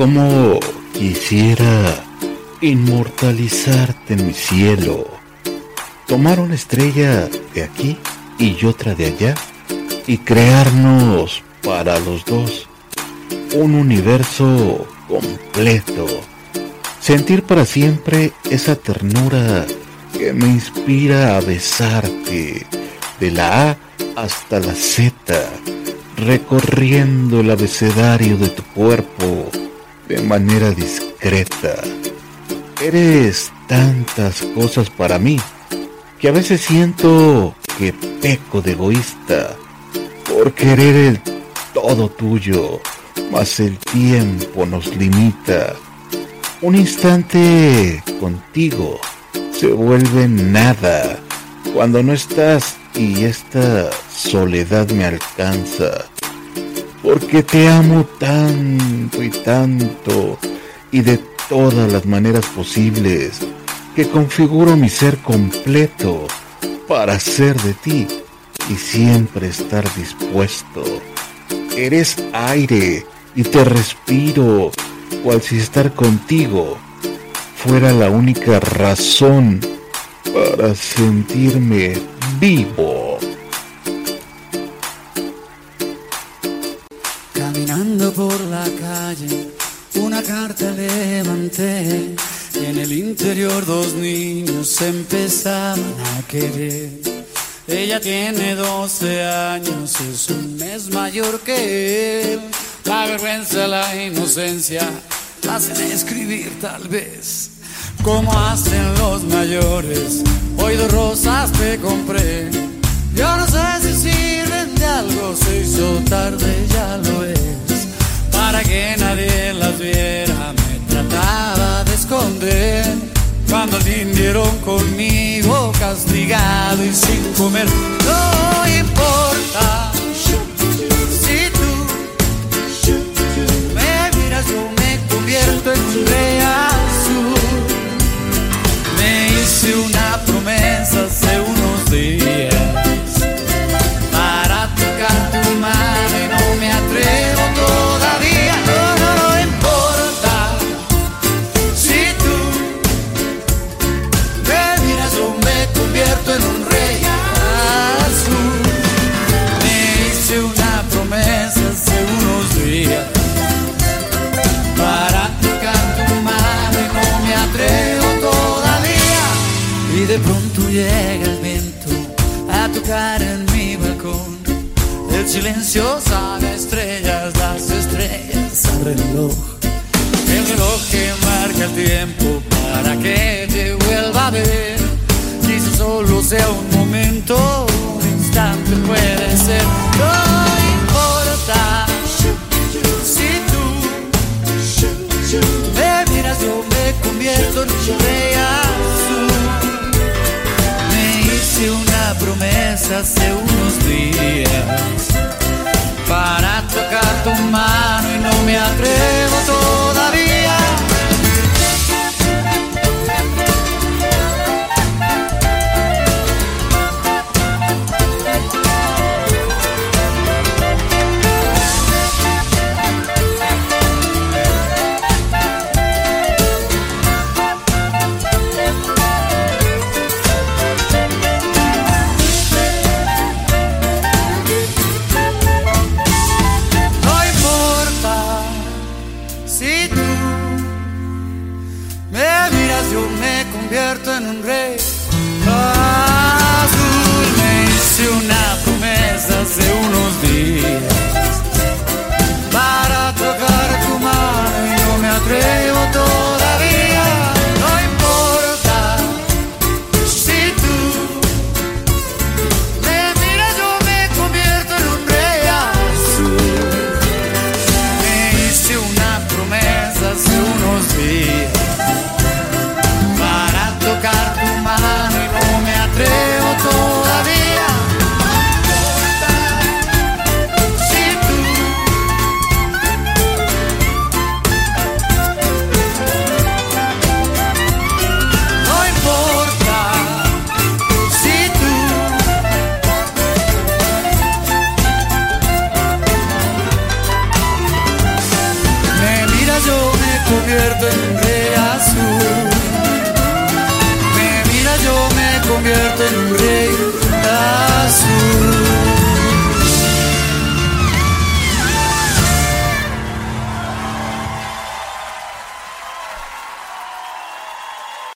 Como quisiera inmortalizarte en mi cielo, tomar una estrella de aquí y otra de allá y crearnos para los dos un universo completo. Sentir para siempre esa ternura que me inspira a besarte de la A hasta la Z, recorriendo el abecedario de tu cuerpo de manera discreta. Eres tantas cosas para mí que a veces siento que peco de egoísta por querer el todo tuyo, mas el tiempo nos limita. Un instante contigo se vuelve nada cuando no estás y esta soledad me alcanza. Porque te amo tanto y tanto y de todas las maneras posibles que configuro mi ser completo para ser de ti y siempre estar dispuesto. Eres aire y te respiro, cual si estar contigo fuera la única razón para sentirme vivo. La calle, una carta levanté en el interior dos niños empezaban a querer. Ella tiene 12 años, es un mes mayor que él. La vergüenza, la inocencia hacen escribir tal vez. Como hacen los mayores, hoy dos rosas te compré. Yo no sé si sirven de algo, se hizo tarde, ya lo es. Que nadie las viera, me trataba de esconder cuando vinieron conmigo castigado y sin comer. De pronto llega el viento a tocar en mi balcón. El silencio sabe estrellas, las estrellas al reloj. El reloj que marca el tiempo para que te vuelva a ver. Quizá solo sea un momento, un instante puede hace unos días para tocar tu mano y no me convierto convierto en un rey azul. Me mira, yo me convierto en un rey azul.